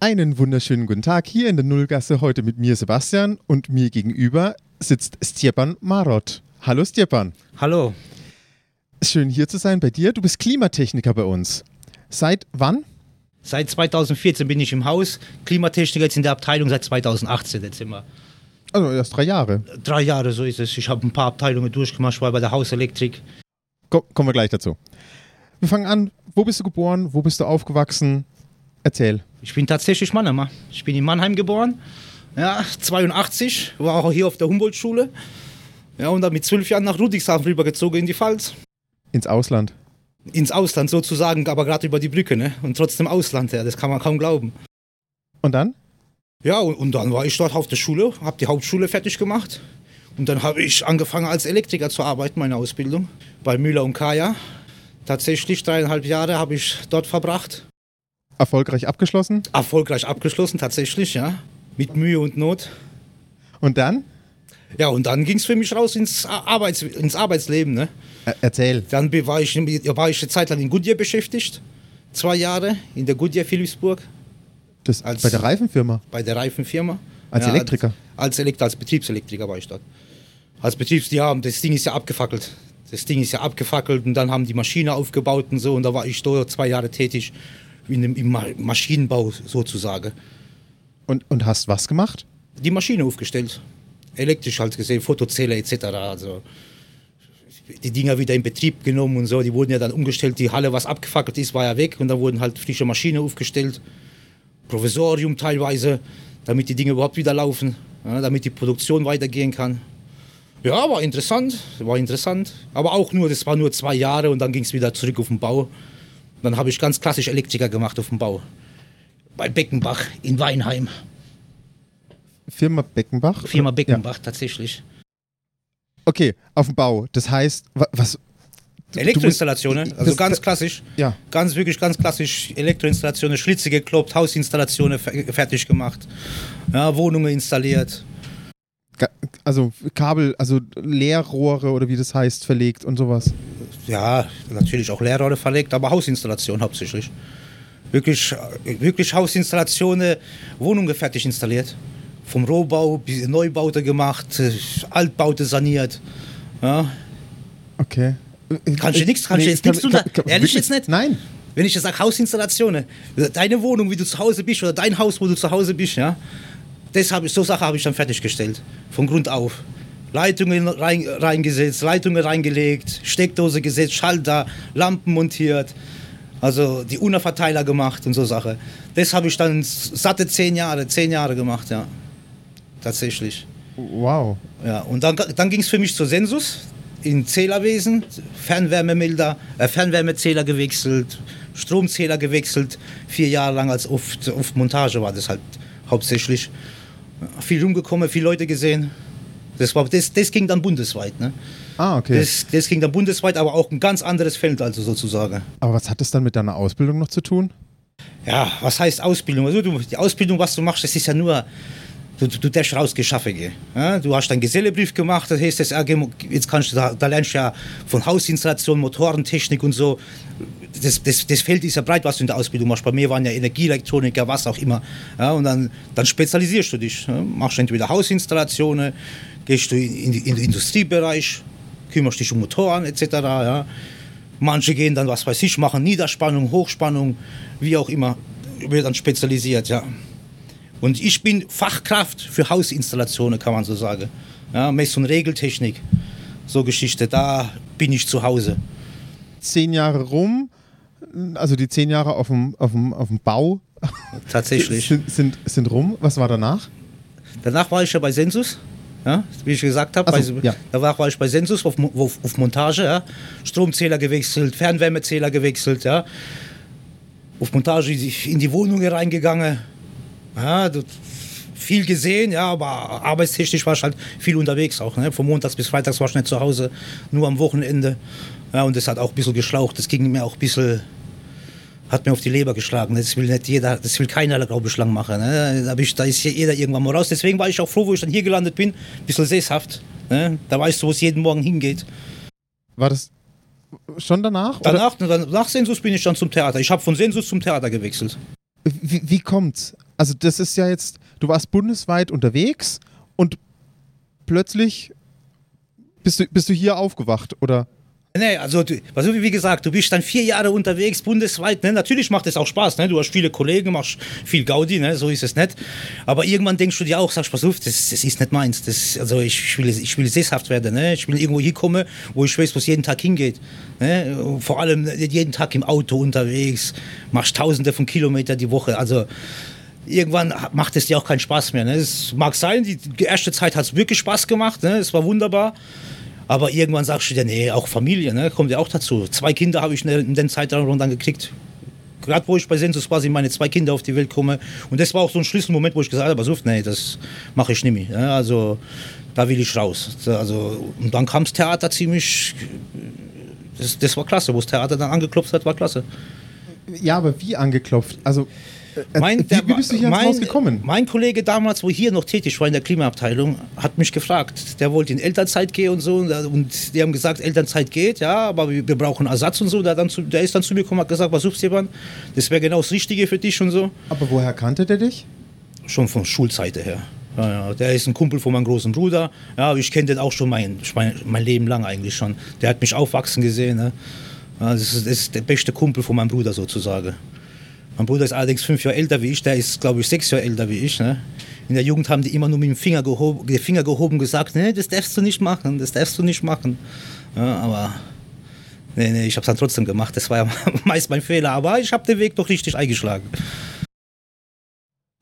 Einen wunderschönen guten Tag hier in der Nullgasse heute mit mir Sebastian und mir gegenüber sitzt Stjepan Marot. Hallo Stjepan. Hallo. Schön hier zu sein bei dir. Du bist Klimatechniker bei uns. Seit wann? Seit 2014 bin ich im Haus. Klimatechniker jetzt in der Abteilung seit 2018 jetzt immer. Also erst drei Jahre. Drei Jahre, so ist es. Ich habe ein paar Abteilungen durchgemacht, ich war bei der Hauselektrik. Ko kommen wir gleich dazu. Wir fangen an. Wo bist du geboren? Wo bist du aufgewachsen? Erzähl. Ich bin tatsächlich Mannheimer. Ich bin in Mannheim geboren. Ja, 82, war auch hier auf der Humboldt-Schule. Ja, und dann mit zwölf Jahren nach Ludwigshafen rübergezogen in die Pfalz. Ins Ausland. Ins Ausland sozusagen, aber gerade über die Brücke, ne? Und trotzdem Ausland, ja, das kann man kaum glauben. Und dann? Ja, und, und dann war ich dort auf der Schule, habe die Hauptschule fertig gemacht. Und dann habe ich angefangen als Elektriker zu arbeiten, meine Ausbildung, bei Müller und Kaya. Tatsächlich dreieinhalb Jahre habe ich dort verbracht. Erfolgreich abgeschlossen? Erfolgreich abgeschlossen, tatsächlich, ja. Mit Mühe und Not. Und dann? Ja, und dann ging es für mich raus ins, Arbeits-, ins Arbeitsleben. Ne? Er erzähl. Dann war ich, war ich eine Zeit lang in Goodyear beschäftigt. Zwei Jahre in der Goodyear Philipsburg. Das, als, bei der Reifenfirma? Bei der Reifenfirma. Als ja, Elektriker? Als, als, als Betriebselektriker war ich dort. Als Betriebs, die haben, das Ding ist ja abgefackelt. Das Ding ist ja abgefackelt und dann haben die Maschine aufgebaut und so und da war ich dort zwei Jahre tätig in im Maschinenbau sozusagen. Und, und hast was gemacht? Die Maschine aufgestellt. Elektrisch halt gesehen, Fotozähler etc. Also die Dinger wieder in Betrieb genommen und so. Die wurden ja dann umgestellt. Die Halle, was abgefackelt ist, war ja weg und dann wurden halt frische Maschinen aufgestellt. Provisorium teilweise, damit die Dinge überhaupt wieder laufen, ja, damit die Produktion weitergehen kann. Ja, war interessant, war interessant. Aber auch nur, das war nur zwei Jahre und dann ging es wieder zurück auf den Bau. Dann habe ich ganz klassisch Elektriker gemacht auf dem Bau. Bei Beckenbach in Weinheim. Firma Beckenbach? Firma Beckenbach, ja. tatsächlich. Okay, auf dem Bau. Das heißt, was. Elektroinstallationen, also ganz klassisch. Ja. Ganz, wirklich ganz klassisch. Elektroinstallationen, Schlitze gekloppt, Hausinstallationen fertig gemacht, ja, Wohnungen installiert. Also Kabel, also Leerrohre oder wie das heißt, verlegt und sowas ja, natürlich auch Leerrohre verlegt, aber Hausinstallation hauptsächlich. Wirklich, wirklich Hausinstallationen, Wohnungen fertig installiert. Vom Rohbau bis Neubaute gemacht, Altbaute saniert. Ja. Okay. Kannst du nichts, kannst du jetzt nichts tun? Ehrlich jetzt nicht? Nein. Wenn ich jetzt sage Hausinstallationen, deine Wohnung, wie du zu Hause bist, oder dein Haus, wo du zu Hause bist, ja, das ich, so Sache habe ich dann fertiggestellt. Von Grund auf. Leitungen rein, reingesetzt, Leitungen reingelegt, Steckdose gesetzt, Schalter, Lampen montiert, also die UNA-Verteiler gemacht und so Sache. Das habe ich dann satte zehn Jahre, zehn Jahre gemacht, ja. Tatsächlich. Wow. Ja, und dann, dann ging es für mich zur Sensus in Zählerwesen, Fernwärmemilder, äh, Fernwärmezähler gewechselt, Stromzähler gewechselt, vier Jahre lang als oft, oft Montage war das halt hauptsächlich. Viel rumgekommen, viele Leute gesehen. Das, war, das, das ging dann bundesweit. Ne? Ah, okay. Das, das ging dann bundesweit, aber auch ein ganz anderes Feld, also sozusagen. Aber was hat das dann mit deiner Ausbildung noch zu tun? Ja, was heißt Ausbildung? Also du, die Ausbildung, was du machst, das ist ja nur, du, du darfst rausgeschaffen gehen. Ja, du hast deinen Gesellebrief gemacht, das heißt, das jetzt kannst du, da, da lernst du ja von Hausinstallation, Motorentechnik und so. Das, das, das Feld ist ja breit, was du in der Ausbildung machst. Bei mir waren ja Energieelektroniker, was auch immer. Ja, und dann, dann spezialisierst du dich. Ja, machst entweder Hausinstallationen, gehst du in, in, den Industriebereich, kümmerst dich um Motoren etc. Ja. Manche gehen dann, was weiß ich, machen Niederspannung, Hochspannung, wie auch immer, wird dann spezialisiert, ja. Und ich bin Fachkraft für Hausinstallationen, kann man so sagen. Ja, Mess- und Regeltechnik, so Geschichte, da bin ich zu Hause. Zehn Jahre rum, also die zehn Jahre auf dem, auf dem, auf dem Bau. Tatsächlich. sind, sind, sind rum. Was war danach? Danach war ich ja bei Sensus ja, wie ich gesagt habe. So, ja. Da war ich bei Sensus auf, auf, auf Montage, ja. Stromzähler gewechselt, Fernwärmezähler gewechselt, ja. Auf Montage in die Wohnung reingegangen. Ja, viel gesehen, ja, aber arbeitstechnisch war ich halt viel unterwegs auch. Ne? Von Montags bis Freitags war ich nicht zu Hause, nur am Wochenende. Ja, und das hat auch ein bisschen geschlaucht. Das ging mir auch ein bisschen hat mir auf die Leber geschlagen. Das will nicht jeder, das will keiner, glaube ich, lang machen. Ne? Da, ich, da ist jeder irgendwann mal raus. Deswegen war ich auch froh, wo ich dann hier gelandet bin. Ein bisschen sesshaft. Ne? Da weißt du, wo es jeden Morgen hingeht. War das schon danach? Danach, oder? nach Sensus bin ich dann zum Theater. Ich habe von Sensus zum Theater gewechselt. Wie, wie kommt's? Also das ist ja jetzt, du warst bundesweit unterwegs und plötzlich bist du, bist du hier aufgewacht, oder? Nee, also, also wie gesagt, du bist dann vier Jahre unterwegs, bundesweit. Ne? Natürlich macht es auch Spaß. Ne? Du hast viele Kollegen, machst viel Gaudi, ne? so ist es nicht. Aber irgendwann denkst du dir auch, sagst, pass auf, das, das ist nicht meins. Das, also ich will, ich will sesshaft werden. Ne? Ich will irgendwo hinkommen, wo ich weiß, wo es jeden Tag hingeht. Ne? Vor allem jeden Tag im Auto unterwegs, machst tausende von Kilometern die Woche. Also irgendwann macht es dir auch keinen Spaß mehr. Ne? Es mag sein, die erste Zeit hat es wirklich Spaß gemacht. Ne? Es war wunderbar. Aber irgendwann sagst du dir, nee, auch Familie, ne, kommt ja auch dazu. Zwei Kinder habe ich in den Zeitraum dann gekriegt. Gerade wo ich bei Sensus quasi meine zwei Kinder auf die Welt komme. Und das war auch so ein Schlüsselmoment, wo ich gesagt habe, pass nee, das mache ich nicht mehr. Also da will ich raus. Also, und dann kam das Theater ziemlich, das, das war klasse. Wo das Theater dann angeklopft hat, war klasse. Ja, aber wie angeklopft? Also mein, wie, wie bist du hier mein, gekommen? Mein Kollege damals, wo hier noch tätig war in der Klimaabteilung, hat mich gefragt. Der wollte in Elternzeit gehen und so. Und die haben gesagt, Elternzeit geht, ja, aber wir, wir brauchen Ersatz und so. Der, dann zu, der ist dann zu mir gekommen und hat gesagt, was suchst du jemand? Das wäre genau das Richtige für dich und so. Aber woher kannte der dich? Schon von Schulzeite her. Ja, ja, der ist ein Kumpel von meinem großen Bruder. Ja, ich kenne den auch schon mein, mein, mein, Leben lang eigentlich schon. Der hat mich aufwachsen gesehen. Ne? Ja, das, ist, das ist der beste Kumpel von meinem Bruder sozusagen. Mein Bruder ist allerdings fünf Jahre älter wie ich, der ist, glaube ich, sechs Jahre älter wie ich. Ne? In der Jugend haben die immer nur mit dem Finger gehoben, den Finger gehoben und gesagt, nee, das darfst du nicht machen, das darfst du nicht machen. Ja, aber nee, nee, ich habe es dann trotzdem gemacht. Das war ja meist mein Fehler, aber ich habe den Weg doch richtig eingeschlagen.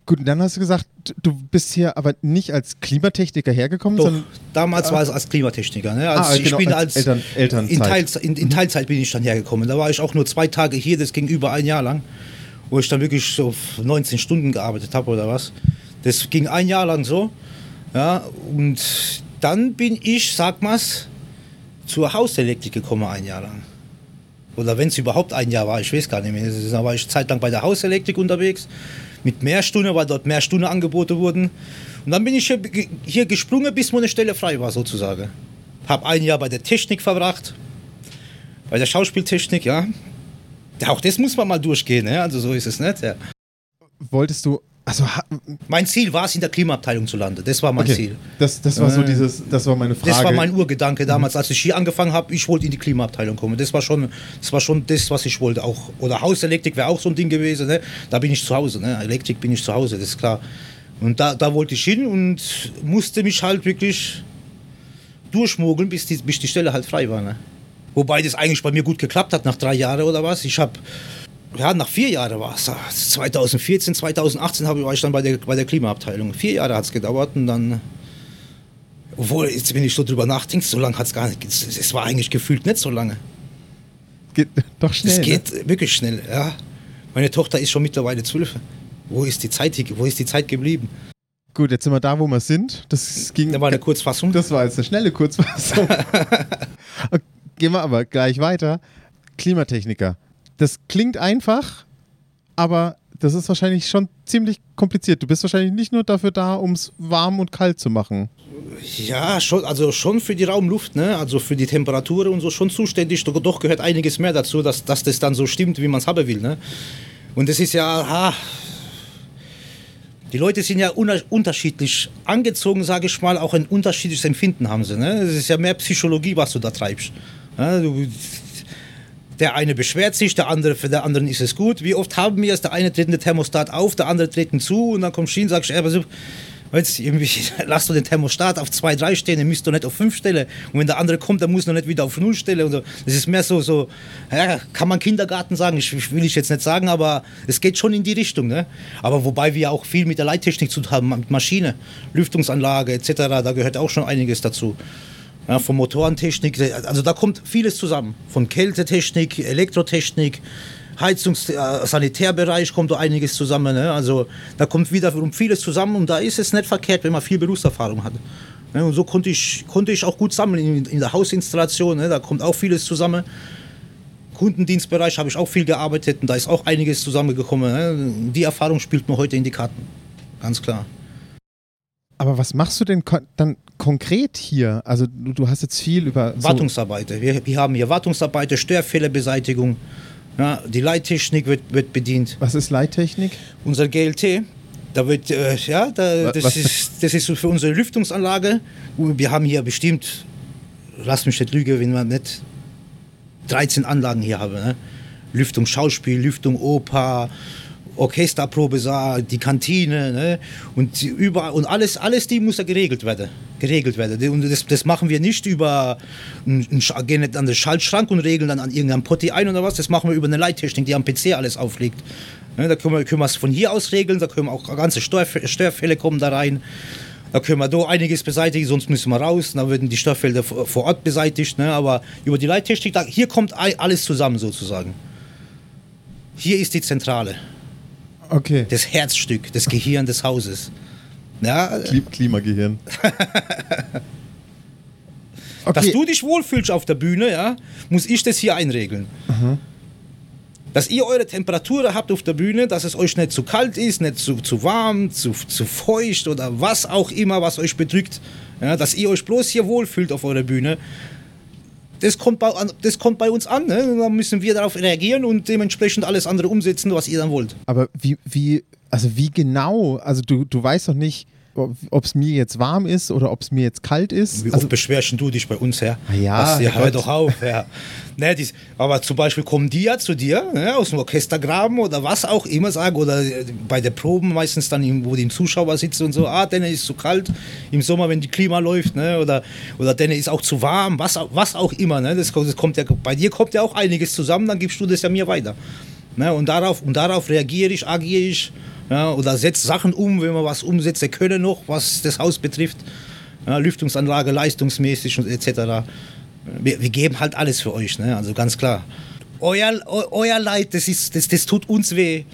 Gut, dann hast du gesagt, du bist hier aber nicht als Klimatechniker hergekommen, Doch, sondern. Damals äh, war es als Klimatechniker. Ne? Als, ah, ich genau, bin als, als Eltern, Elternzeit. In, Teilzeit, in, in, Teilzeit bin ich dann hergekommen. Da war ich auch nur zwei Tage hier, das ging über ein Jahr lang wo ich dann wirklich so 19 Stunden gearbeitet habe oder was. Das ging ein Jahr lang so. Ja, und dann bin ich, sag mal's, zur Hauselektrik gekommen ein Jahr lang. Oder wenn es überhaupt ein Jahr war, ich weiß gar nicht mehr. Da war ich zeitlang bei der Hauselektrik unterwegs, mit mehr Stunden, weil dort mehr Stunden angeboten wurden. Und dann bin ich hier, hier gesprungen, bis meine Stelle frei war, sozusagen. Habe ein Jahr bei der Technik verbracht, bei der Schauspieltechnik, ja. Auch das muss man mal durchgehen, ne? also so ist es nicht. Ja. Wolltest du also, mein Ziel war es, in der Klimaabteilung zu landen. Das war mein okay. Ziel. Das, das war so dieses, das war meine Frage. Das war mein Urgedanke damals, als ich hier angefangen habe. Ich wollte in die Klimaabteilung kommen. Das war schon, das war schon das, was ich wollte. Auch oder Hauselektrik wäre auch so ein Ding gewesen. Ne? Da bin ich zu Hause. Ne? Elektrik bin ich zu Hause, das ist klar. Und da, da wollte ich hin und musste mich halt wirklich durchmogeln, bis die, bis die Stelle halt frei war. Ne? Wobei das eigentlich bei mir gut geklappt hat nach drei Jahren oder was. Ich habe, ja, nach vier Jahren war es. 2014, 2018 war ich dann bei der, bei der Klimaabteilung. Vier Jahre hat es gedauert und dann. Obwohl, jetzt, wenn ich so drüber nachdenke, so lange hat es gar nicht. Es war eigentlich gefühlt nicht so lange. Geht doch schnell. Es geht ne? wirklich schnell, ja. Meine Tochter ist schon mittlerweile zwölf. Wo ist die Zeit, wo ist die Zeit geblieben? Gut, jetzt sind wir da, wo wir sind. Das ging. Da war eine Kurzfassung. Das war jetzt eine schnelle Kurzfassung. Gehen wir aber gleich weiter. Klimatechniker. Das klingt einfach, aber das ist wahrscheinlich schon ziemlich kompliziert. Du bist wahrscheinlich nicht nur dafür da, um es warm und kalt zu machen. Ja, schon, also schon für die Raumluft, ne? also für die Temperatur und so schon zuständig. Doch gehört einiges mehr dazu, dass, dass das dann so stimmt, wie man es haben will. Ne? Und es ist ja, ha, die Leute sind ja unterschiedlich angezogen, sage ich mal, auch ein unterschiedliches Empfinden haben sie. Ne? Es ist ja mehr Psychologie, was du da treibst. Ja, du, der eine beschwert sich, der andere, für den anderen ist es gut. Wie oft haben wir es, der eine tritt den Thermostat auf, der andere tritt ihn zu und dann kommt Schien und sagt, ey, was, Jetzt irgendwie, lass du den Thermostat auf 2, 3 stehen, dann müsst du nicht auf 5 stellen. Und wenn der andere kommt, dann muss du nicht wieder auf 0 stellen. So. Das ist mehr so, so ja, kann man Kindergarten sagen, ich, will ich jetzt nicht sagen, aber es geht schon in die Richtung. Ne? Aber wobei wir auch viel mit der Leittechnik zu tun haben, mit Maschine, Lüftungsanlage etc., da gehört auch schon einiges dazu ja, von Motorentechnik, also da kommt vieles zusammen. Von Kältetechnik, Elektrotechnik, Heizungs-, äh, Sanitärbereich kommt da einiges zusammen. Ne? Also da kommt wiederum vieles zusammen und da ist es nicht verkehrt, wenn man viel Berufserfahrung hat. Ne? Und so konnte ich, konnte ich auch gut sammeln in, in der Hausinstallation, ne? da kommt auch vieles zusammen. Kundendienstbereich habe ich auch viel gearbeitet und da ist auch einiges zusammengekommen. Ne? Die Erfahrung spielt mir heute in die Karten, ganz klar. Aber was machst du denn dann konkret hier? Also du, du hast jetzt viel über... Wartungsarbeiter. Wir, wir, haben hier Wartungsarbeiter, Störfehlerbeseitigung. Ja, die Leittechnik wird, wird bedient. Was ist Leittechnik? Unser GLT, Da wird, äh, ja, da, das, was- ist, das ist für unsere Lüftungsanlage. Wir haben hier bestimmt, lass mich nicht lügen, wenn man nicht 13 Anlagen hier haben. Ne? Lüftung Schauspiel, Lüftung Oper, Orchesterprobesaal, die Kantine ne? und überall und alles, alles die muss ja geregelt werden. Geregelt werden. Und das, das machen wir nicht über einen, gehen an den Schaltschrank und regeln dann an irgendeinem Potti ein oder was. Das machen wir über eine Leittechnik, die am PC alles auflegt. Ne? Da können wir, können wir es von hier aus regeln, da können auch ganze Störf- Störfälle kommen da rein. Da können wir da einiges beseitigen, sonst müssen wir raus. Dann werden die Störfelder vor Ort beseitigt. Ne? Aber über die Leittechnik, da, hier kommt alles zusammen sozusagen. Hier ist die Zentrale, Okay. das Herzstück, das Gehirn des Hauses. Ja, Kli Klimagehirn. Dass Okay. du dich wohlfühlst auf der Bühne, ja, muss ich das hier einregeln. Dass ihr eure Temperatur habt auf der Bühne, dass es euch nicht zu kalt ist, nicht zu, zu warm, zu, zu feucht oder was auch immer, was euch bedrückt. Ja, dass ihr euch bloß hier wohlfühlt auf eurer Bühne. Das kommt bei, das kommt bei uns an. Ne? Dann müssen wir darauf reagieren und dementsprechend alles andere umsetzen, was ihr dann wollt. Aber wie, wie, also wie genau? Also du, du weißt doch nicht, ob es mir jetzt warm ist oder ob es mir jetzt kalt ist. Wie Also, oft beschwerst du dich bei uns, Herr? Ah ja, ja hör Herrgott. doch auf, Herr. ne, dies, aber zum Beispiel kommen die ja zu dir, ne, aus dem Orchestergraben oder was auch immer sagen, oder äh, bei der Proben meistens dann, wo die Zuschauer sitzen und so, ah, denen ist zu kalt im Sommer, wenn die Klima läuft, ne, oder, oder denen ist auch zu warm, was, was auch immer. Ne, das, kommt- das kommt ja, bei dir kommt ja auch einiges zusammen, dann gibst du das ja mir weiter. Ne, und, darauf, und darauf reagiere ich, agiere ich. Ja, oder setze Sachen um, wenn wir was umsetzen können noch, was das Haus betrifft. Ja, Lüftungsanlage, leistungsmäßig und etc. Wir, wir geben halt alles für euch, ne? also ganz klar. Euer, eu, euer Leid, das, ist, das, das tut uns weh.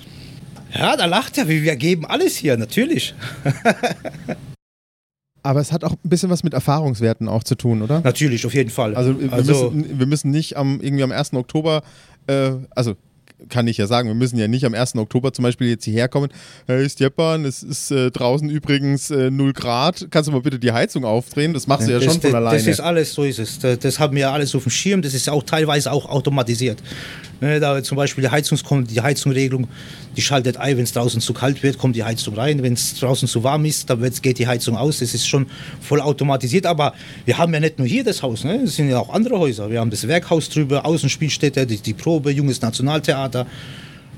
Ja, da lacht er, wir wir geben alles hier, natürlich. aber es hat auch ein bisschen was mit Erfahrungswerten auch zu tun, oder? Natürlich, auf jeden Fall. Also wir, Also- müssen, wir müssen nicht am, irgendwie am 1. Oktober, äh, also kann ich ja sagen, wir müssen ja nicht am 1. Oktober zum Beispiel jetzt hierher kommen. Hey Stepan, es ist äh, draußen übrigens äh, 0 Grad. Kannst du mal bitte die Heizung aufdrehen? Das machst du ja das, schon von das, alleine. Das ist alles, so ist es. Das, das haben wir alles auf dem Schirm. Das ist auch teilweise auch automatisiert. Ne, da zum Beispiel die Heizungskom die Heizungsregelung, die schaltet ein, wenn es draußen zu kalt wird, kommt die Heizung rein. Wenn es draußen zu warm ist, dann geht die Heizung aus. Das ist schon voll automatisiert. Aber wir haben ja nicht nur hier das Haus, ne? es sind ja auch andere Häuser. Wir haben das Werkhaus drüber, Außenspielstätte, die, die Probe, Junges Nationaltheater.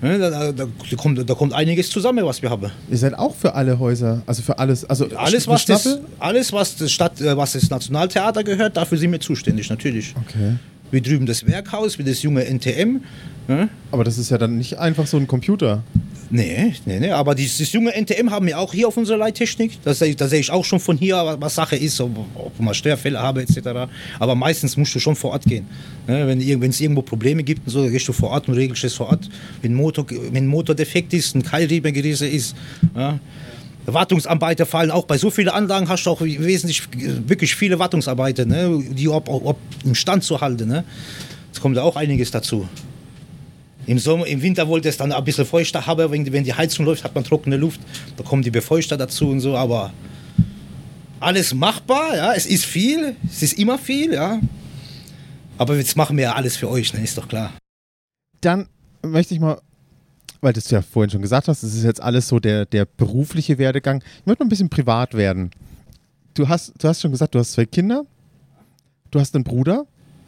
Ne, da, da, kommt, da kommt einiges zusammen, was wir haben. Ihr seid auch für alle Häuser, also für alles, also Alles, was das, alles, was das Stadt, äh, was das Nationaltheater gehört, dafür sind wir zuständig, natürlich. Okay. Wie drüben das Werkhaus, wie das junge NTM. Ne? Aber das ist ja dann nicht einfach so ein Computer. Nee, nee, nee, aber dieses, junge NTM haben wir auch hier auf unserer Leittechnik. Da sehe da sehe ich auch schon von hier, was- Sache ist, ob, ob man Störfälle habe etc. Aber meistens musst du schon vor Ort gehen. Ne? Wenn es irgendwo Probleme gibt und so, dann gehst du vor Ort und regelst es vor Ort. Wenn Motor, wenn Motor defekt ist, ein Keilriemen gerissen ist. Ja? Wartungsarbeiter fallen auch bei so vielen Anlagen hast du auch wesentlich wirklich viele Wartungsarbeiter, ne? die ob, ob im Stand zu halten. Ne? Es kommt auch einiges dazu. Im, Sommer, Im Winter wollte es dann ein bisschen feuchter haben, wenn, die- wenn die Heizung läuft, hat man trockene Luft. Da kommen die Befeuchter dazu und so, aber alles machbar, ja. Es ist viel, es ist immer viel, ja. Aber jetzt machen wir ja alles für euch, ne? ist doch klar. Dann möchte ich mal, weil du ja vorhin schon gesagt hast, das ist jetzt alles so der, der berufliche Werdegang. Ich möchte mal ein bisschen privat werden. Du hast, du hast schon gesagt, du hast zwei Kinder, du hast einen Bruder.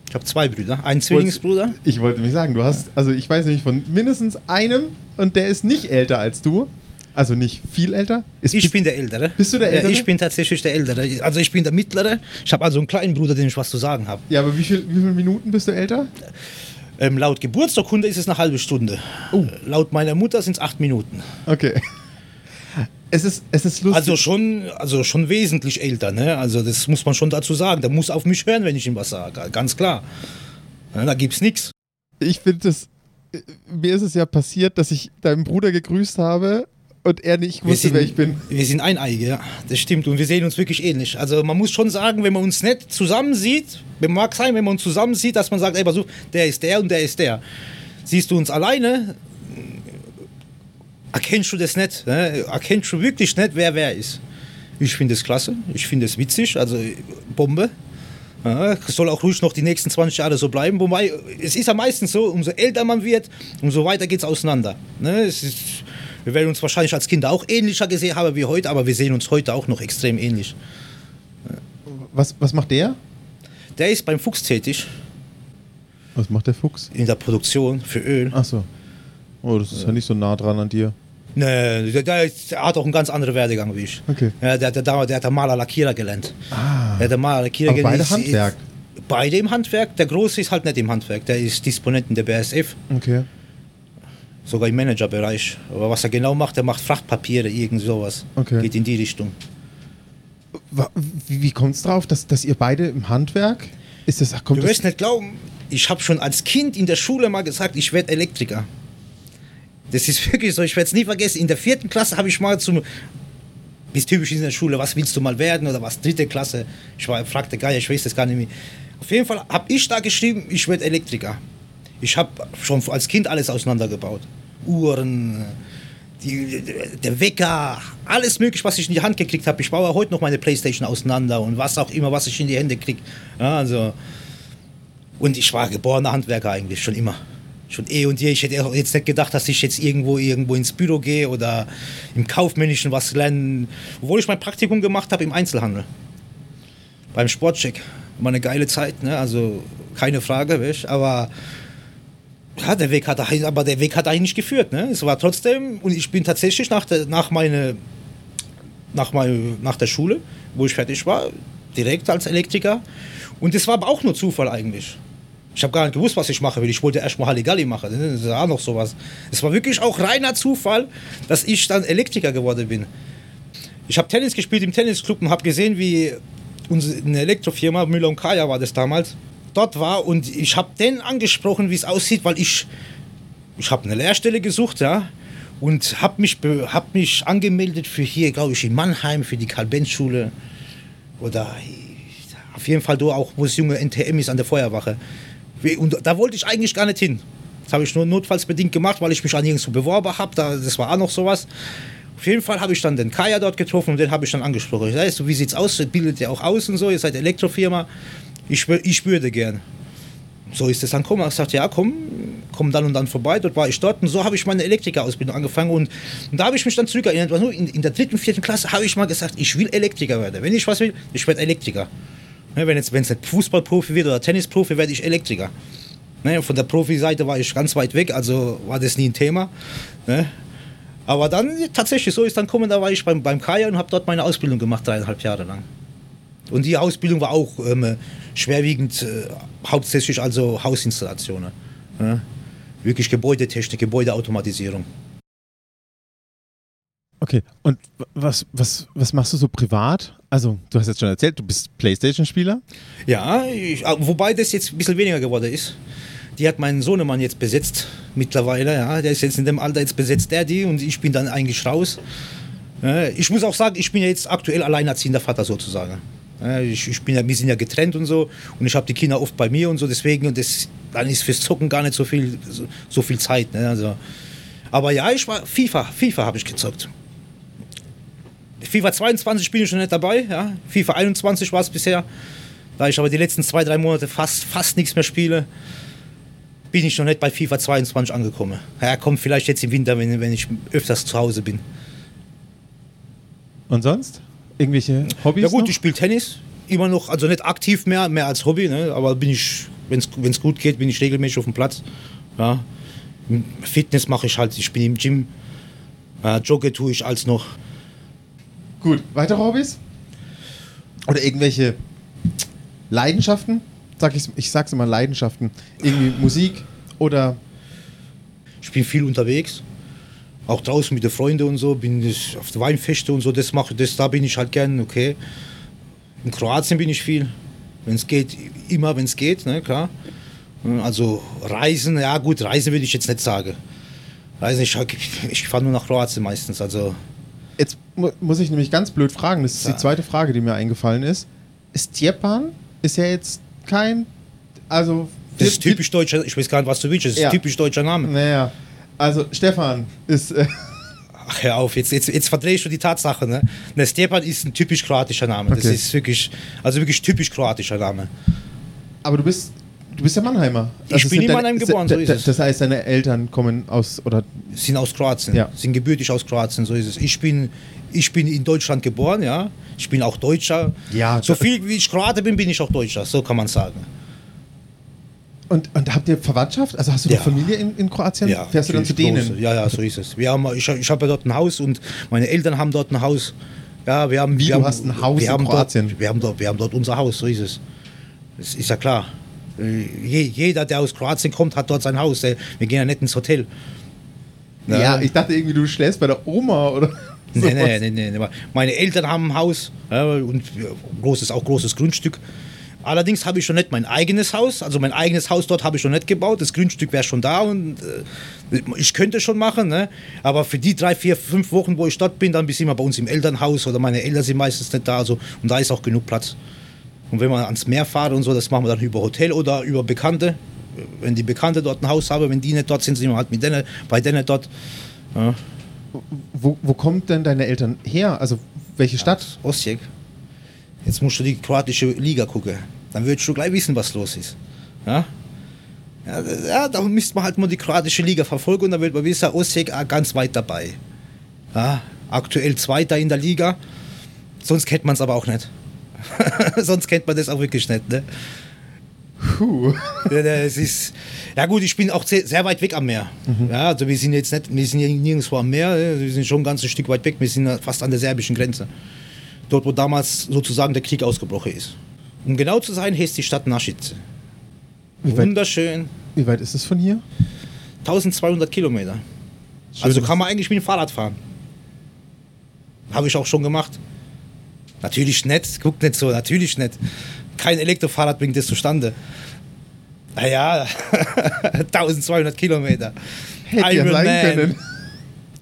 Ich habe zwei Brüder, einen Zwillingsbruder. Ich wollte nämlich sagen, du hast, also ich weiß nämlich von mindestens einem und der ist nicht älter als du. Also nicht viel älter. Ist Ich bin der Ältere. Bist du der Ältere? Ja, ich bin tatsächlich der Ältere. Also ich bin der Mittlere. Ich habe also einen kleinen Bruder, dem ich was zu sagen habe. ja, aber wie, viel, wie viele Minuten bist du älter? Ähm, laut Geburtsurkunde ist es eine halbe Stunde. Oh. Äh, Laut meiner Mutter sind es acht Minuten. Okay. Es ist, es ist lustig. Also schon, also schon wesentlich älter, ne? Also das muss man schon dazu sagen. Der muss auf mich hören, wenn ich ihm was sage. Ganz klar. Ja, da gibt's nichts. ich finde äh, mir ist es ja passiert, dass ich deinen Bruder gegrüßt habe und er nicht wusste, wer ich bin. Wir sind Eineige, ja. Das stimmt. Und wir sehen uns wirklich ähnlich. Also man muss schon sagen, wenn man uns nicht zusammen sieht, mag sein, wenn man uns zusammen sieht, dass man sagt, ey, pass auf, der ist der und der ist der. Siehst du uns alleine, erkennst du das nicht. Ne? Erkennst du wirklich nicht, wer wer ist. Ich finde es klasse, ich finde es witzig, also Bombe. Ja, soll auch ruhig noch die nächsten 20 Jahre so bleiben. Wobei, es ist ja meistens so, umso älter man wird, umso weiter geht es auseinander. Ne? Es ist, Wir werden uns wahrscheinlich als Kinder auch ähnlicher gesehen haben wie heute, aber wir sehen uns heute auch noch extrem ähnlich. Was, was macht der? Der ist beim Fuchs tätig, Was macht der Fuchs? in der Produktion für Öl. Ach so. Oh, das ist ja nicht so nah dran an dir. Nee, der, der, ist- hat auch einen ganz anderen Werdegang wie ich. Okay. Ja, der, der, der, der hat der Maler Lackierer gelernt. Ah. Der hat der Maler Lackierer Aber beide ist- Handwerk. Beide im Handwerk. Der Große ist halt nicht im Handwerk. Der ist Disponent in der BSF, Okay. sogar im Managerbereich. Aber was er genau macht, der macht Frachtpapiere, irgend sowas. Okay. Geht in die Richtung. Wie, wie kommt es drauf, dass, dass ihr beide im Handwerk? Ist das, kommt Du wirst nicht glauben, ich habe schon als Kind in der Schule mal gesagt, ich werde Elektriker. Das ist wirklich so, ich werde es nie vergessen. In der vierten Klasse habe ich mal zum, es typisch ist in der Schule, was willst du mal werden oder was, dritte Klasse. Ich war, fragte gar nicht, ich weiß das gar nicht mehr. Auf jeden Fall habe ich da geschrieben, ich werde Elektriker. Ich habe schon als Kind alles auseinandergebaut. Uhren, die, der Wecker, alles mögliche, was ich in die Hand gekriegt habe. Ich baue heute noch meine Playstation auseinander und was auch immer, was ich in die Hände kriege. Ja, also, und ich war geborener Handwerker eigentlich, schon immer. Schon eh und je. Ich hätte jetzt nicht gedacht, dass ich jetzt irgendwo, irgendwo ins Büro gehe oder im Kaufmännischen was lernen. Obwohl ich mein Praktikum gemacht habe im Einzelhandel. Beim Sportcheck. War eine geile Zeit, ne? also keine Frage, weißt? aber ja, der Weg hat aber der Weg hat dahin nicht geführt. Ne? Es war trotzdem, und ich bin tatsächlich nach der, nach meine, nach, meine, nach der Schule, wo ich fertig war, direkt als Elektriker. Und das war aber auch nur Zufall eigentlich. Ich habe gar nicht gewusst, was ich mache, weil ich wollte erstmal Halligalli machen. Das ist auch noch sowas. Es war wirklich auch reiner Zufall, dass ich dann Elektriker geworden bin. Ich habe Tennis gespielt im Tennisclub und habe gesehen, wie eine Elektrofirma, Müller und Kaya war das damals, dort war und ich habe den angesprochen, wie es aussieht, weil ich, ich habe eine Lehrstelle gesucht, ja, und habe mich, hab mich angemeldet für hier, glaube ich, in Mannheim, für die Karl-Benz-Schule oder auf jeden Fall da auch, wo das junge NTM ist an der Feuerwache. Und da wollte ich eigentlich gar nicht hin. Das habe ich nur notfallsbedingt gemacht, weil ich mich an nirgendwo beworben habe. Da, das war auch noch sowas. Auf jeden Fall habe ich dann den Kaya dort getroffen und den habe ich dann angesprochen. Ich sage, so, wie sieht's aus? Bildet ihr auch aus und so? Ihr seid Elektrofirma. Ich, ich würde gern. So ist es dann gekommen. Ich sagte, ja, komm, komm dann und dann vorbei. Dort war ich dort und so habe ich meine Elektrikerausbildung angefangen. Und, und da habe ich mich dann zurückerinnert. nur In, in der dritten, vierten Klasse habe ich mal gesagt, ich will Elektriker werden. Wenn ich was will, ich werde Elektriker. Ne, wenn jetzt, wenn es nicht Fußballprofi wird oder Tennisprofi, werde ich Elektriker. Ne, von der Profiseite war ich ganz weit weg, also war das nie ein Thema. Ne? Aber dann tatsächlich so ist dann gekommen, da war ich beim, beim Kaya und habe dort meine Ausbildung gemacht, dreieinhalb Jahre lang. Und die Ausbildung war auch ähm, schwerwiegend, äh, hauptsächlich also Hausinstallationen. Ne? Wirklich Gebäudetechnik, Gebäudeautomatisierung. Okay, und was, was, was machst du so privat? Also, du hast jetzt schon erzählt, du bist Playstation-Spieler. Ja, ich, ah, wobei das jetzt ein bisschen weniger geworden ist. Die hat meinen Sohnemann jetzt besetzt mittlerweile. Ja, der ist jetzt in dem Alter jetzt besetzt der die und ich bin dann eigentlich raus. Ich muss auch sagen, ich bin ja jetzt aktuell alleinerziehender Vater sozusagen. Ich, ich bin ja, wir sind ja getrennt und so und ich habe die Kinder oft bei mir und so deswegen und das, dann ist fürs Zocken gar nicht so viel so, so viel Zeit. Ne? Also, aber ja, ich war FIFA, FIFA habe ich gezockt. FIFA 22 bin ich schon nicht dabei, ja. FIFA 21 war es bisher. Da ich aber die letzten zwei, drei Monate fast, fast nichts mehr spiele, bin ich noch nicht bei FIFA 22 angekommen. Ja, kommt vielleicht jetzt im Winter, wenn, wenn ich öfters zu Hause bin. Und sonst? Irgendwelche Hobbys? Ja gut, noch? ich spiele Tennis. Immer noch, also nicht aktiv mehr, mehr als Hobby, ne? aber bin ich, wenn es gut geht, bin ich regelmäßig auf dem Platz. Ja. Fitness mache ich halt, ich bin im Gym. Ja, Jogge tue ich als noch. Gut, weitere Hobbys? Oder irgendwelche Leidenschaften? Sag ich, ich sag's immer Leidenschaften. Irgendwie Musik oder Ich bin viel unterwegs. Auch draußen mit den Freunden und so, bin ich auf Weinfeste und so, das mache das, da bin ich halt gern, okay. In Kroatien bin ich viel, wenn es geht, immer wenn es geht, ne, klar. Also Reisen, ja gut, Reisen würde ich jetzt nicht sagen. Reisen, ich, ich fahre nur nach Kroatien meistens, also Jetzt mu muss ich nämlich ganz blöd fragen, das ist die zweite Frage, die mir eingefallen ist. Stjepan ist ja jetzt kein, also... das ist typisch deutscher, ich weiß gar nicht, was du willst, das ist Ja. typisch deutscher Name. Naja, also Stefan ist, äh, Ach, hör auf, jetzt, jetzt, jetzt verdrehst du die Tatsache, ne? Ne, Stepan ist ein typisch kroatischer Name, das Okay. ist wirklich, also wirklich typisch kroatischer Name. aber du bist Du bist ja Mannheimer. Ich bin sind in deine- Mannheim geboren, so ist es. Das heißt, deine Eltern kommen aus, oder sind aus Kroatien, Ja. sind gebürtig aus Kroatien, so ist es. Ich bin, ich bin in Deutschland geboren, ja. Ich bin auch Deutscher. Ja, so das- viel wie ich Kroate bin, bin ich auch Deutscher, so kann man sagen. Und, und habt ihr Verwandtschaft? Also hast du Ja. Familie in, in Kroatien? Ja, Fährst du dann zu denen? große. Ja, ja, so ist es. Wir haben, ich ich habe ja dort ein Haus und meine Eltern haben dort ein Haus. Ja, wir haben, Wie, wir du haben, hast ein Haus in Kroatien? Dort, wir, haben dort, wir haben dort unser Haus, so ist es. Das ist ja klar. Äh, Je, jeder, der aus Kroatien kommt, hat dort sein Haus. Wir gehen ja nicht ins Hotel. Ja. ich dachte irgendwie, du schläfst bei der Oma oder Nee, nee, nee, nee. Meine Eltern haben ein Haus ja, und ja, großes, auch großes Grundstück. Allerdings habe ich schon nicht mein eigenes Haus, also mein eigenes Haus dort habe ich schon nicht gebaut. Das Grundstück wäre schon da und äh, ich könnte schon machen, ne? aber für die drei, vier, fünf Wochen, wo ich dort bin, dann bin ich immer bei uns im Elternhaus oder meine Eltern sind meistens nicht da, also, und da ist auch genug Platz. Und wenn man ans Meer fahrt und so, das machen wir dann über Hotel oder über Bekannte. Wenn die Bekannte dort ein Haus haben, wenn die nicht dort sind, sind wir halt mit denen, bei denen dort. Ja. Wo, wo kommen denn deine Eltern her? Also welche Stadt? Osijek. Jetzt musst du die kroatische Liga gucken. Dann würdest du gleich wissen, was los ist. Ja? Ja, ja da müsste man halt mal die kroatische Liga verfolgen und dann wird man wissen, Osijek ah, ganz weit dabei. Ja? Aktuell Zweiter in der Liga. Sonst kennt man es aber auch nicht. Sonst kennt man das auch wirklich nicht. Ne? Puh. Ja, das ist, ja gut, ich bin auch sehr, weit weg am Meer. Ja, also wir sind jetzt nicht, wir sind nirgendwo am Meer, wir sind schon ein ganzes Stück weit weg, wir sind fast an der serbischen Grenze. Dort, wo damals sozusagen der Krieg ausgebrochen ist. Um genau zu sein, heißt die Stadt Naschice. Wie weit, Wunderschön, wie weit ist es von hier? 1200 Kilometer. Also kann man eigentlich mit dem Fahrrad fahren. Habe ich auch schon gemacht. Natürlich nicht, guckt nicht so, natürlich nicht. Kein Elektrofahrrad bringt das zustande. Naja, 1200 Kilometer. Hätte ja sein Man. können.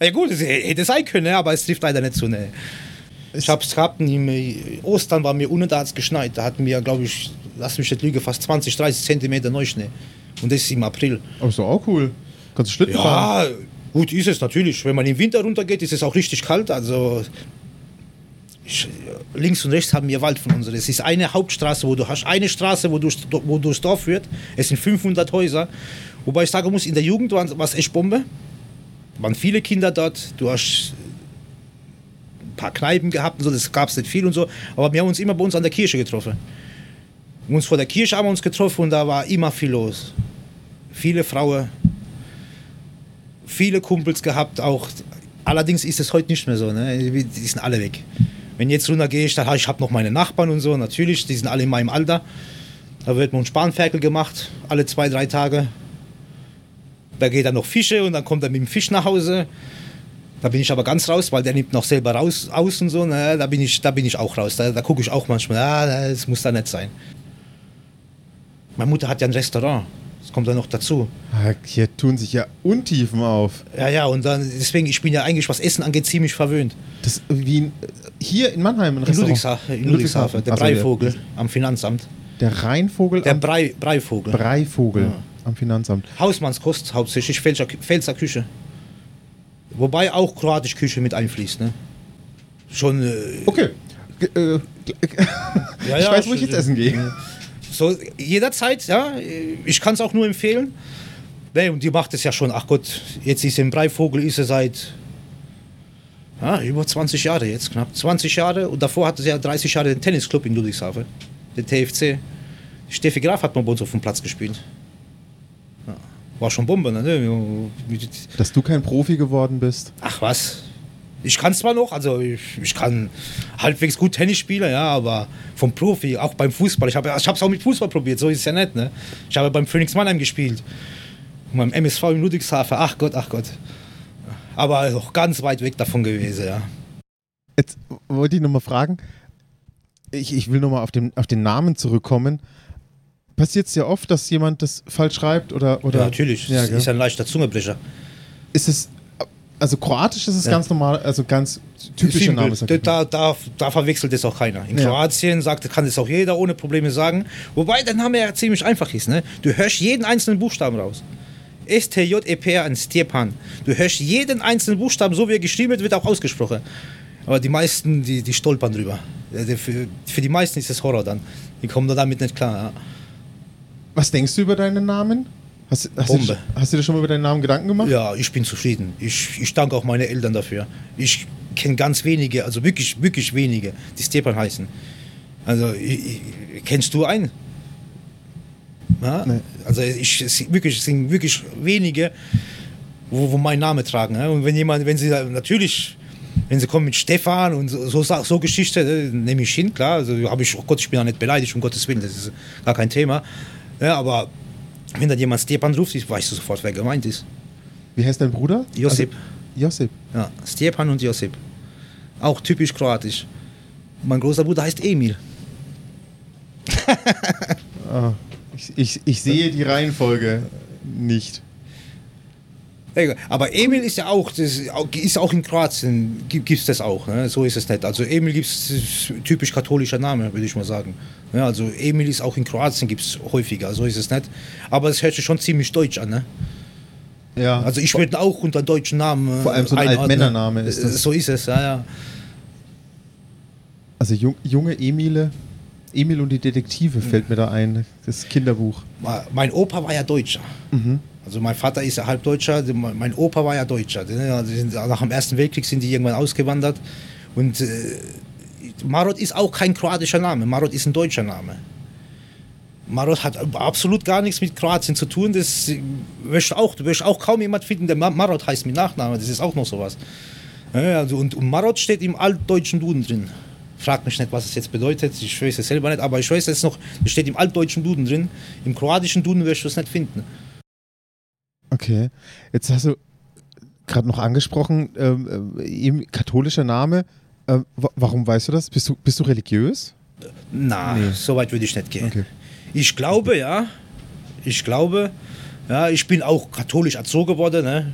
Ja gut, es hätte sein können, aber es trifft leider nicht zu. Ne. Ich hab's gehabt, im Ostern war mir unten, da hat's geschneit. Da hatten wir, glaube ich, lass mich nicht lügen, fast 20, 30 Zentimeter Neuschnee. Und das ist im April. Aber ist doch auch cool. Kannst du Schlitten fahren? Ja, gut ist es natürlich. Wenn man im Winter runtergeht, ist es auch richtig kalt. Also ich, links und rechts haben wir Wald von uns. Es ist eine Hauptstraße, wo du hast eine Straße, wo, durch, wo durchs Dorf führt. Es sind 500 Häuser. Wobei ich sagen muss, in der Jugend war es echt Bombe. Waren viele Kinder dort. Du hast ein paar Kneipen gehabt und so. Das gab es nicht viel und so. Aber wir haben uns immer bei uns an der Kirche getroffen. Uns vor der Kirche haben wir uns getroffen und da war immer viel los. Viele Frauen, viele Kumpels gehabt, auch. Allerdings ist es heute nicht mehr so, ne? Die sind alle weg. Wenn jetzt runter gehe ich, dann ich habe noch meine Nachbarn und so, natürlich, die sind alle in meinem Alter. Da wird man Spanferkel gemacht, alle zwei, drei Tage. Da geht dann noch Fische und dann kommt er mit dem Fisch nach Hause. Da bin ich aber ganz raus, weil der nimmt noch selber raus aus und so. Ne? Da, bin ich, da bin ich auch raus. Da, da gucke ich auch manchmal, ah, das muss da nicht sein. Meine Mutter hat ja ein Restaurant. Kommt dann noch dazu. Ah, Hier tun sich ja Untiefen auf. Ja, ja, und dann, deswegen, ich bin ja eigentlich, was Essen angeht, ziemlich verwöhnt. Das wie in, hier in Mannheim In Restaurant. Ludwigshafen, in Ludwigshafen der Ach so, Breivogel am Finanzamt. Der Rheinvogel Der am Brei, Breivogel. Breivogel Ja. am Finanzamt. Hausmannskost hauptsächlich, Pfälzer, Pfälzer Küche. Wobei auch kroatische Küche mit einfließt. Ne? Schon. Äh, Okay. G äh, ja, ich ja, weiß, wo ich jetzt essen gehe. So, jederzeit, ja. Ich kann es auch nur empfehlen. Nee, und die macht es ja schon. Ach Gott, jetzt ist im Breivogel ist sie seit ja, über 20 Jahre jetzt, knapp 20 Jahre. Und davor hatte sie ja 30 Jahre den Tennisclub in Ludwigshafen, den TFC. Steffi Graf hat mal bei uns auf dem Platz gespielt. Ja, war schon Bombe, ne? Dass du kein Profi geworden bist. Ach was. Ich kann zwar noch, also ich, ich kann halbwegs gut Tennis spielen, ja, aber vom Profi, auch beim Fußball. Ich habe ich es auch mit Fußball probiert, so ist es ja nicht, ne? Ich habe beim Phoenix Mannheim gespielt. Beim MSV in Ludwigshafen, ach Gott, ach Gott. Aber noch ganz weit weg davon gewesen, ja. Jetzt wollte ich nochmal fragen. Ich, ich will nochmal auf den, auf den Namen zurückkommen. Passiert es ja oft, dass jemand das falsch schreibt oder. oder ja natürlich, Ja, ist ein leichter Zungebrecher. ist es. Also Kroatisch ist es Ja. ganz normal, also ganz typischer. Name. Da, da, da verwechselt es auch keiner. In Ja. Kroatien sagt, kann es auch jeder ohne Probleme sagen. Wobei der Name ja ziemlich einfach ist. Ne? Du hörst jeden einzelnen Buchstaben raus. S-T-J-E-P an Stepan. Du hörst jeden einzelnen Buchstaben, so wie er geschrieben wird, wird auch ausgesprochen. Aber die meisten, die, die stolpern drüber. Für, für die meisten ist es Horror dann. Die kommen da damit nicht klar. Was denkst du über deinen Namen? Hast, hast, du, Bombe. hast du dir schon mal über deinen Namen Gedanken gemacht? Ja, ich bin zufrieden. Ich, ich danke auch meine Eltern dafür. Ich kenne ganz wenige, also wirklich, wirklich wenige, die Stepan heißen. Also, ich, ich, kennst du einen? Ja? Nee. Also, ich, es sind wirklich, es sind wirklich wenige, wo, wo meinen Namen tragen. Ja? Und wenn jemand, wenn sie da- natürlich, wenn sie kommen mit Stefan und so, so, so Geschichte, äh, nehme ich hin, klar. Also, habe ich, oh Gott, ich bin ja nicht beleidigt, um Gottes Willen, das ist gar kein Thema. Ja, aber wenn dann jemand Stepan ruft, weißt du sofort, wer gemeint ist. Wie heißt dein Bruder? Josip. Also, Josip. Ja, Stepan und Josip. Auch typisch kroatisch. Mein großer Bruder heißt Emil. Ah, ich, ich, ich sehe die Reihenfolge nicht. Aber Emil ist ja auch, das ist auch in Kroatien, gibt es das auch. Ne? So ist es nicht. Also Emil gibt es typisch katholischer Name, würde ich mal sagen. Ja, also Emil ist auch in Kroatien gibt es häufiger, so ist es nicht. Aber es hört sich schon ziemlich deutsch an. Ne? Ja. Also ich würde auch unter deutschen Namen. äh, Vor allem so ein. Altmännername ist das. Äh, So ist es, ja, ja. Also jung, junge Emile. Emil und die Detektive fällt mir da ein. Das Kinderbuch. Mein Opa war ja Deutscher. Also mein Vater ist ja halb Deutscher, mein Opa war ja Deutscher. Die sind, nach dem Ersten Weltkrieg sind die irgendwann ausgewandert. Und äh, Marot ist auch kein kroatischer Name, Marot ist ein deutscher Name. Marot hat absolut gar nichts mit Kroatien zu tun. Das wirst du auch, wirst auch kaum jemand finden, der Ma- Marot heißt mit Nachname. Das ist auch noch sowas. Ja, also und Marot steht im altdeutschen Duden drin. Frag mich nicht, was es jetzt bedeutet. Ich weiß es selber nicht, aber ich weiß es noch. Es steht im altdeutschen Duden drin. Im kroatischen Duden wirst du es nicht finden. Okay. Jetzt hast du gerade noch angesprochen, ähm, äh, eben katholischer Name. Ähm, wa- warum weißt du das? Bist du, bist du religiös? Na, Nee. so weit würde ich nicht gehen. Okay. Ich glaube, ja. Ich glaube, ja, ich bin auch katholisch erzogen worden, ne?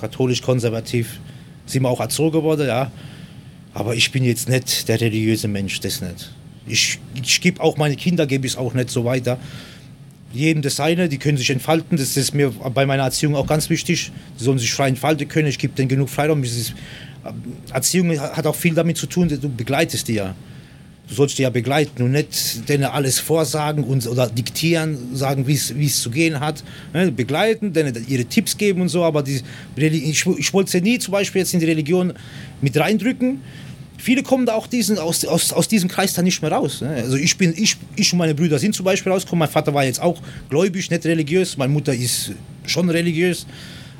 Katholisch-konservativ sind wir auch erzogen worden, ja. Aber ich bin jetzt nicht der religiöse Mensch, das nicht. Ich, ich gebe auch meine Kinder, gebe ich auch nicht so weiter. Jedem das seine, die können sich entfalten. Das ist mir bei meiner Erziehung auch ganz wichtig. Die sollen sich frei entfalten können. Ich gebe denen genug Freiraum. Ist, Erziehung hat auch viel damit zu tun, du begleitest die ja. Du sollst die ja begleiten und nicht denen alles vorsagen und, oder diktieren, sagen, wie es zu gehen hat. Ne? Begleiten, denen ihre Tipps geben und so, aber die, ich, ich wollte sie nie zum Beispiel jetzt in die Religion mit reindrücken. Viele kommen da auch diesen, aus, aus, aus diesem Kreis dann nicht mehr raus. Ne? Also ich bin, ich, ich und meine Brüder sind zum Beispiel rausgekommen. Mein Vater war jetzt auch gläubig, nicht religiös. Meine Mutter ist schon religiös.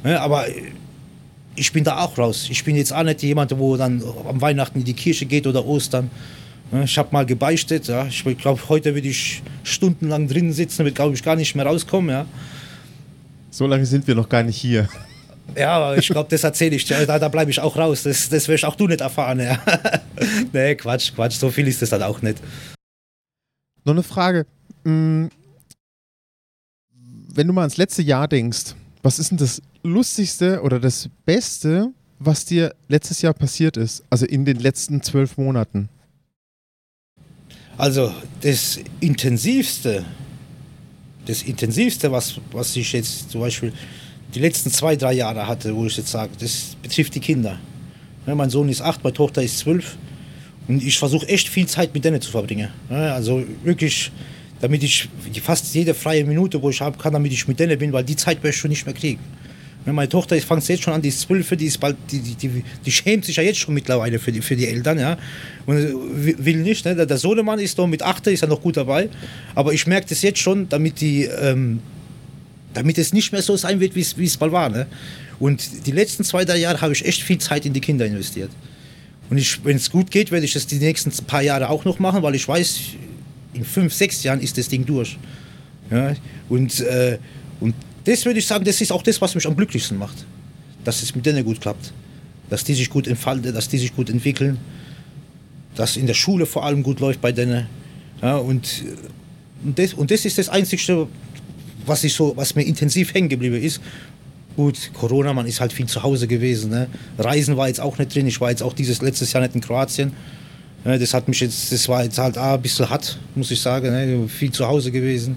Ne? Aber ich bin da auch raus. Ich bin jetzt auch nicht jemand, wo dann am Weihnachten in die Kirche geht oder Ostern. Ja, Ich habe mal gebeichtet. Ja. Ich glaube, heute würde ich stundenlang drin sitzen, wird glaube ich gar nicht mehr rauskommen. Ja, So lange sind wir noch gar nicht hier. Ja aber ich glaube, das erzähle ich dir. Da, da bleibe ich auch raus. Das, das wirst auch du nicht erfahren. Ja. nee, Quatsch, Quatsch. So viel ist das dann auch nicht. Noch eine Frage. Mm, Wenn du mal ans letzte Jahr denkst, was ist denn das Lustigste oder das Beste, was dir letztes Jahr passiert ist? Also in den letzten zwölf Monaten. Also das Intensivste, das Intensivste, was, was ich jetzt zum Beispiel die letzten zwei, drei Jahre hatte, wo ich jetzt sage, das betrifft die Kinder. Ja, mein Sohn ist acht, meine Tochter ist zwölf und ich versuche echt viel Zeit mit denen zu verbringen. Ja, also wirklich, damit ich fast jede freie Minute, wo ich habe, kann, damit ich mit denen bin, weil die Zeit werde ich schon nicht mehr kriegen. Ja, meine Tochter fängt jetzt schon an, die ist zwölf, die ist bald, die, die, die, die schämt sich ja jetzt schon mittlerweile für die, für die Eltern, ja. Und äh, wi- will nicht, ne? Der- Der Sohnemann ist noch mit acht, ist ja noch gut dabei. Aber ich merke das jetzt schon, damit die, ähm, damit es nicht mehr so sein wird, wie es mal war, ne? Und die letzten zwei, drei Jahre habe ich echt viel Zeit in die Kinder investiert. Und wenn es gut geht, werde ich das die nächsten paar Jahre auch noch machen, weil ich weiß, in fünf, sechs Jahren ist das Ding durch. Ja? Und, äh, und das würde ich sagen, das ist auch das, was mich am glücklichsten macht. Dass es mit denen gut klappt. Dass die sich gut entfalten, dass die sich gut entwickeln. Dass in der Schule vor allem gut läuft bei denen. Ja, und, und, das, und das ist das Einzige, was, ich so, was mir intensiv hängen geblieben ist. Gut, Corona, man ist halt viel zu Hause gewesen. Ne? Reisen war jetzt auch nicht drin. Ich war jetzt auch dieses letztes Jahr nicht in Kroatien. Ja, das hat mich jetzt, das war jetzt halt ah, ein bisschen hart, muss ich sagen. Ne? Viel zu Hause gewesen.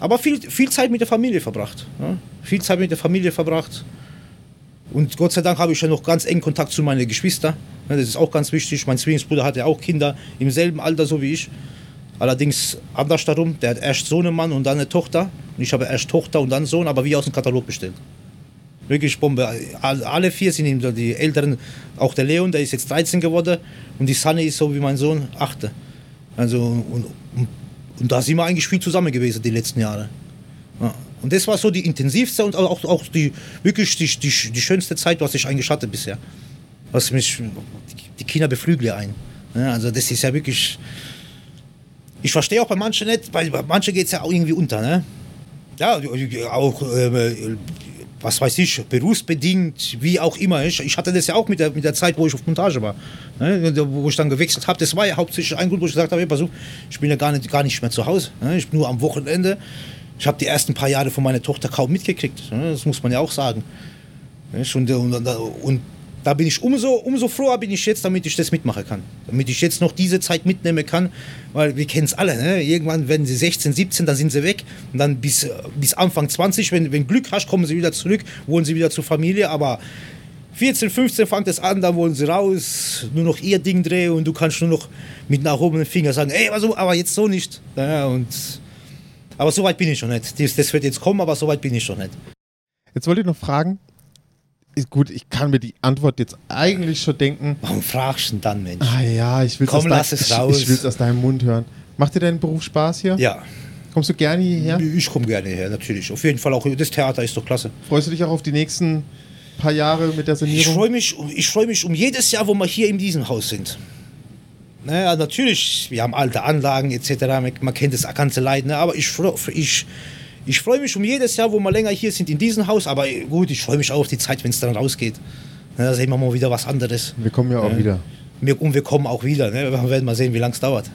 Aber viel, viel Zeit mit der Familie verbracht. Ja? Viel Zeit mit der Familie verbracht. Und Gott sei Dank habe ich ja noch ganz engen Kontakt zu meinen Geschwistern. Ja, das ist auch ganz wichtig. Mein Zwillingsbruder hatte auch Kinder im selben Alter so wie ich. Allerdings anders darum, der hat erst Sohnemann und dann eine Tochter. Und ich habe erst Tochter und dann Sohn, aber wie aus dem Katalog bestellt. Wirklich Bombe. All- Alle vier sind ihm, die Älteren, auch der Leon, der ist jetzt 13 geworden und die Sunny ist so wie mein Sohn, 8. Also, und, und, und da sind wir eigentlich viel zusammen gewesen die letzten Jahre. Ja. Und das war so die intensivste und auch, auch die wirklich die, die, die schönste Zeit, was ich eigentlich hatte bisher. Was mich, die Kinder beflügeln ja ein. Ja, also das ist ja wirklich. Ich verstehe auch bei manchen nicht, weil bei manchen geht es ja auch irgendwie unter. Ne? Ja, auch, äh, was weiß ich, berufsbedingt, wie auch immer. Ich, ich hatte das ja auch mit der, mit der Zeit, wo ich auf Montage war. Ne? Wo ich dann gewechselt habe. Das war ja hauptsächlich ein Grund, wo ich gesagt habe: ich bin ja gar nicht, gar nicht mehr zu Hause. Ne? Ich bin nur am Wochenende. Ich habe die ersten paar Jahre von meiner Tochter kaum mitgekriegt. Ne? Das muss man ja auch sagen. Und, und, und, und da bin ich umso, umso froher bin ich jetzt, damit ich das mitmachen kann. Damit ich jetzt noch diese Zeit mitnehmen kann, weil wir kennen es alle. Ne? Irgendwann werden sie 16, 17, dann sind sie weg. Und dann bis, bis Anfang 20, wenn, wenn Glück hast, kommen sie wieder zurück, wollen sie wieder zur Familie. Aber 14, 15 fängt es an, dann wollen sie raus, nur noch ihr Ding drehen und du kannst nur noch mit nach oben Finger sagen, ey, also, aber jetzt so nicht. Ja, und, aber so weit bin ich schon nicht. Das, das wird jetzt kommen, aber so weit bin ich schon nicht. Jetzt wollte ich noch fragen, gut, ich kann mir die Antwort jetzt eigentlich schon denken. Warum fragst du denn dann, Mensch? Ah ja, ich will Komm, lass es raus. Ich will es aus deinem Mund hören. Macht dir dein Beruf Spaß hier? Ja, Kommst du gerne hierher? ich komme gerne her, natürlich. Auf jeden Fall auch, das Theater ist doch klasse. Freust du dich auch auf die nächsten paar Jahre mit der Ich Sanierung? freue mich, ich freu mich um jedes Jahr, wo wir hier in diesem Haus sind. Naja, natürlich, wir haben alte Anlagen etc., man, kennt das ganze Leid, ne? aber ich, ich, ich freue mich um jedes Jahr, wo wir länger hier sind in diesem Haus, aber gut, ich freue mich auch auf die Zeit, wenn es dann rausgeht. Da sehen wir mal wieder was anderes. Wir kommen ja auch Ja. wieder. Wir, und wir kommen auch wieder, ne? wir werden mal sehen, wie lange es dauert.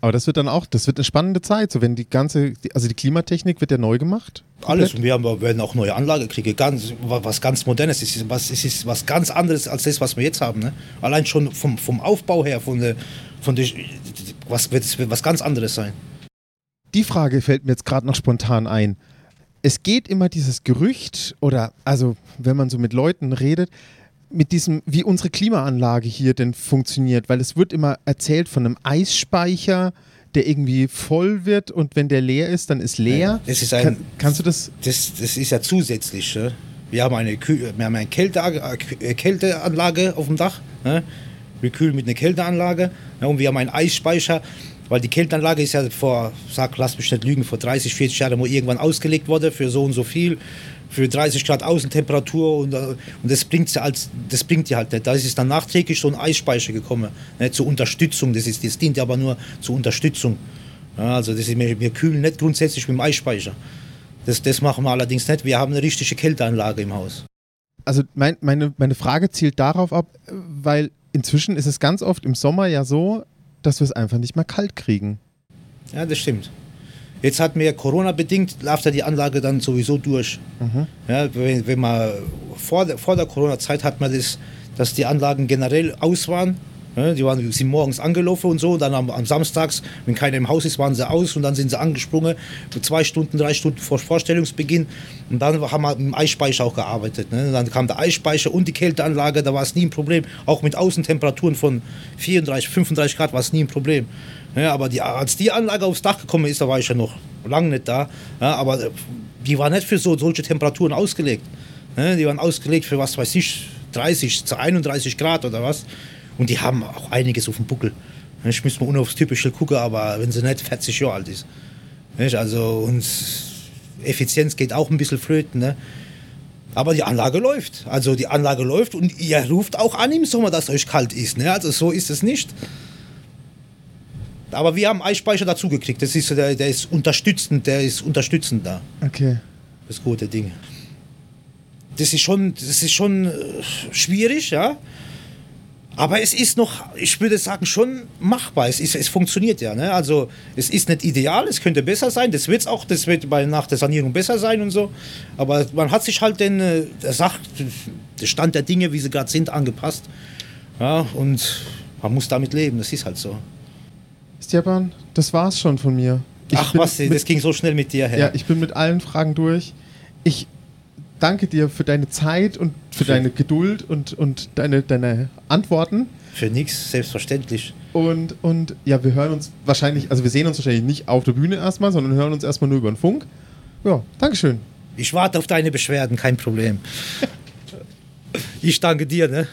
Aber das wird dann auch, das wird eine spannende Zeit. So wenn die ganze, also die Klimatechnik wird ja neu gemacht. Alles. Und wir haben, wir werden auch neue Anlage kriegen. Ganz, was ganz Modernes. Es ist was, es ist was ganz anderes als das, was wir jetzt haben. Ne? Allein schon vom, vom Aufbau her, von der, von der, was wird es wird was ganz anderes sein. Die Frage fällt mir jetzt gerade noch spontan ein. Es geht immer dieses Gerücht oder also wenn man so mit Leuten redet, mit diesem, wie unsere Klimaanlage hier denn funktioniert, weil es wird immer erzählt von einem Eisspeicher, der irgendwie voll wird und wenn der leer ist, dann ist leer. Das ist ein- Kann, kannst du das? Das, das ist ja zusätzlich. Ne? Wir haben eine, Kühl, wir haben eine Kälte, äh, Kälteanlage auf dem Dach. Ne? Wir kühlen mit einer Kälteanlage. Ne? Und wir haben einen Eisspeicher, weil die Kälteanlage ist ja vor, sag, lass mich nicht lügen, vor 30, 40 Jahren mal irgendwann ausgelegt worden für so und so viel. Für 30 Grad Außentemperatur und, äh, und das bringt ja als das bringt ja halt nicht. Da ist es dann nachträglich so ein Eisspeicher gekommen, ne, zur Unterstützung. Das, ist, das dient ja aber nur zur Unterstützung. Ja, also das ist, wir, wir kühlen nicht grundsätzlich mit dem Eisspeicher. Das, das machen wir allerdings nicht. Wir haben eine richtige Kälteanlage im Haus. Also mein, meine, meine Frage zielt darauf ab, weil inzwischen ist es ganz oft im Sommer ja so, dass wir es einfach nicht mehr kalt kriegen. Ja, das stimmt. Jetzt hat mir Corona-bedingt, läuft ja die Anlage dann sowieso durch. Ja, wenn, wenn man vor der, vor der Corona-Zeit hat man das, dass die Anlagen generell aus waren. Ja, die waren, sind morgens angelaufen und so. Und dann am, am Samstags, wenn keiner im Haus ist, waren sie aus und dann sind sie angesprungen. Zwei Stunden, drei Stunden vor Vorstellungsbeginn. Und dann haben wir dem Eisspeicher auch gearbeitet. Ne? Dann kam der Eisspeicher und die Kälteanlage, da war es nie ein Problem. Auch mit Außentemperaturen von 34, 35 Grad war es nie ein Problem. Ja, aber die, als die Anlage aufs Dach gekommen ist, da war ich ja noch lange nicht da. Ja, aber die war nicht für so, solche Temperaturen ausgelegt. Ne? Die waren ausgelegt für, was weiß ich, 30 zu 31 Grad oder was. Und die haben auch einiges auf dem Buckel. Ich muss mal ohne aufs Typische gucken, aber wenn sie nicht 40 Jahre alt ist. Nicht? Also, und Effizienz geht auch ein bisschen flöten. Ne? Aber die Anlage läuft. Also die Anlage läuft und ihr ruft auch an im Sommer, dass euch kalt ist. Ne? Also so ist es nicht. Aber wir haben Eisspeicher dazu gekriegt. Das ist, der, der ist unterstützend, der ist unterstützend da. Okay. Das gute Ding. Das ist schon, das ist schon äh, schwierig, ja. Aber es ist noch, ich würde sagen, schon machbar. Es, ist, es funktioniert ja. Ne? Also es ist nicht ideal, es könnte besser sein. Das wird auch, das wird bei, nach der Sanierung besser sein und so. Aber man hat sich halt den, äh, der Sach, der Stand der Dinge, wie sie gerade sind, angepasst. Ja, und man muss damit leben, das ist halt so. Stepan, das war's schon von mir. Ich Ach was, das ging so schnell mit dir her. Ja, ich bin mit allen Fragen durch. Ich danke dir für deine Zeit und für Für- deine Geduld und, und deine, deine Antworten. Für nichts, selbstverständlich. Und, und ja, wir hören uns wahrscheinlich, also wir sehen uns wahrscheinlich nicht auf der Bühne erstmal, sondern hören uns erstmal nur über den Funk. Ja, Dankeschön. Ich warte auf deine Beschwerden, kein Problem. Ich danke dir, ne?